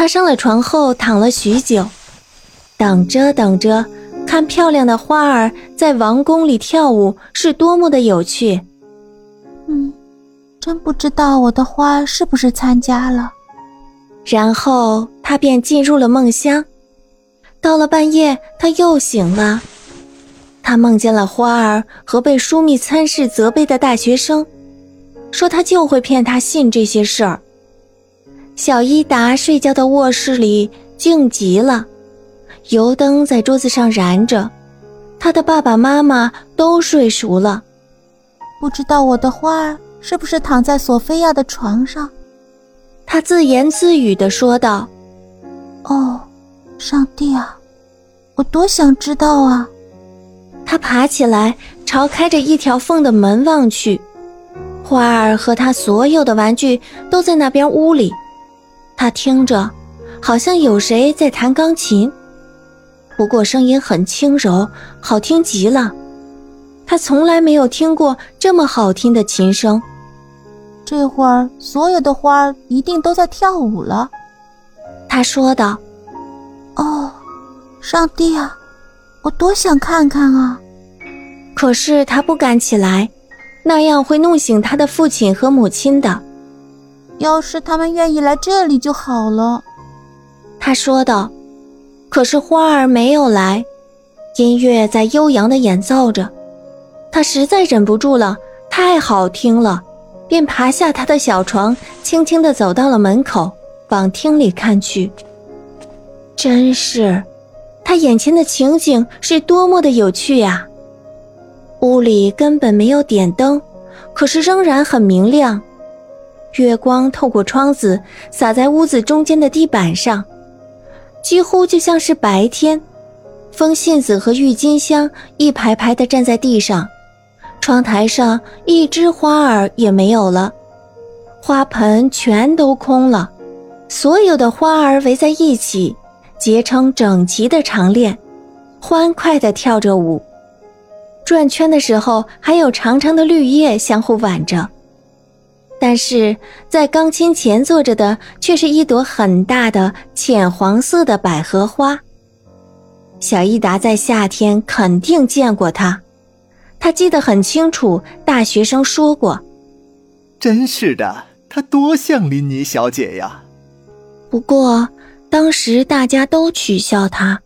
他上了床后躺了许久，等着等着，看漂亮的花儿在王宫里跳舞是多么的有趣。嗯，真不知道我的花是不是参加了。然后他便进入了梦乡。到了半夜，他又醒了。他梦见了花儿和被枢密参事责备的大学生，说他就会骗他信这些事儿。小伊达睡觉的卧室里静极了，油灯在桌子上燃着，他的爸爸妈妈都睡熟了。不知道我的花儿是不是躺在索菲亚的床上？他自言自语地说道：“哦，上帝啊，我多想知道啊！”他爬起来，朝开着一条缝的门望去，花儿和他所有的玩具都在那边屋里。他听着，好像有谁在弹钢琴，不过声音很轻柔，好听极了。他从来没有听过这么好听的琴声。这会儿，所有的花一定都在跳舞了，他说道。哦，上帝啊，我多想看看啊！可是他不敢起来，那样会弄醒他的父亲和母亲的。要是他们愿意来这里就好了，他说道。可是花儿没有来，音乐在悠扬的演奏着，他实在忍不住了，太好听了。便爬下他的小床，轻轻地走到了门口，往厅里看去。真是，他眼前的情景是多么的有趣呀！屋里根本没有点灯，可是仍然很明亮。月光透过窗子洒在屋子中间的地板上，几乎就像是白天。风信子和郁金香一排排地站在地上。窗台上一枝花儿也没有了，花盆全都空了，所有的花儿围在一起，结成整齐的长链，欢快地跳着舞。转圈的时候，还有长长的绿叶相互挽着。但是在钢琴前坐着的却是一朵很大的浅黄色的百合花。小伊达在夏天肯定见过它。他记得很清楚，大学生说过：“真是的，她多像林妮小姐呀。”不过，当时大家都取笑她。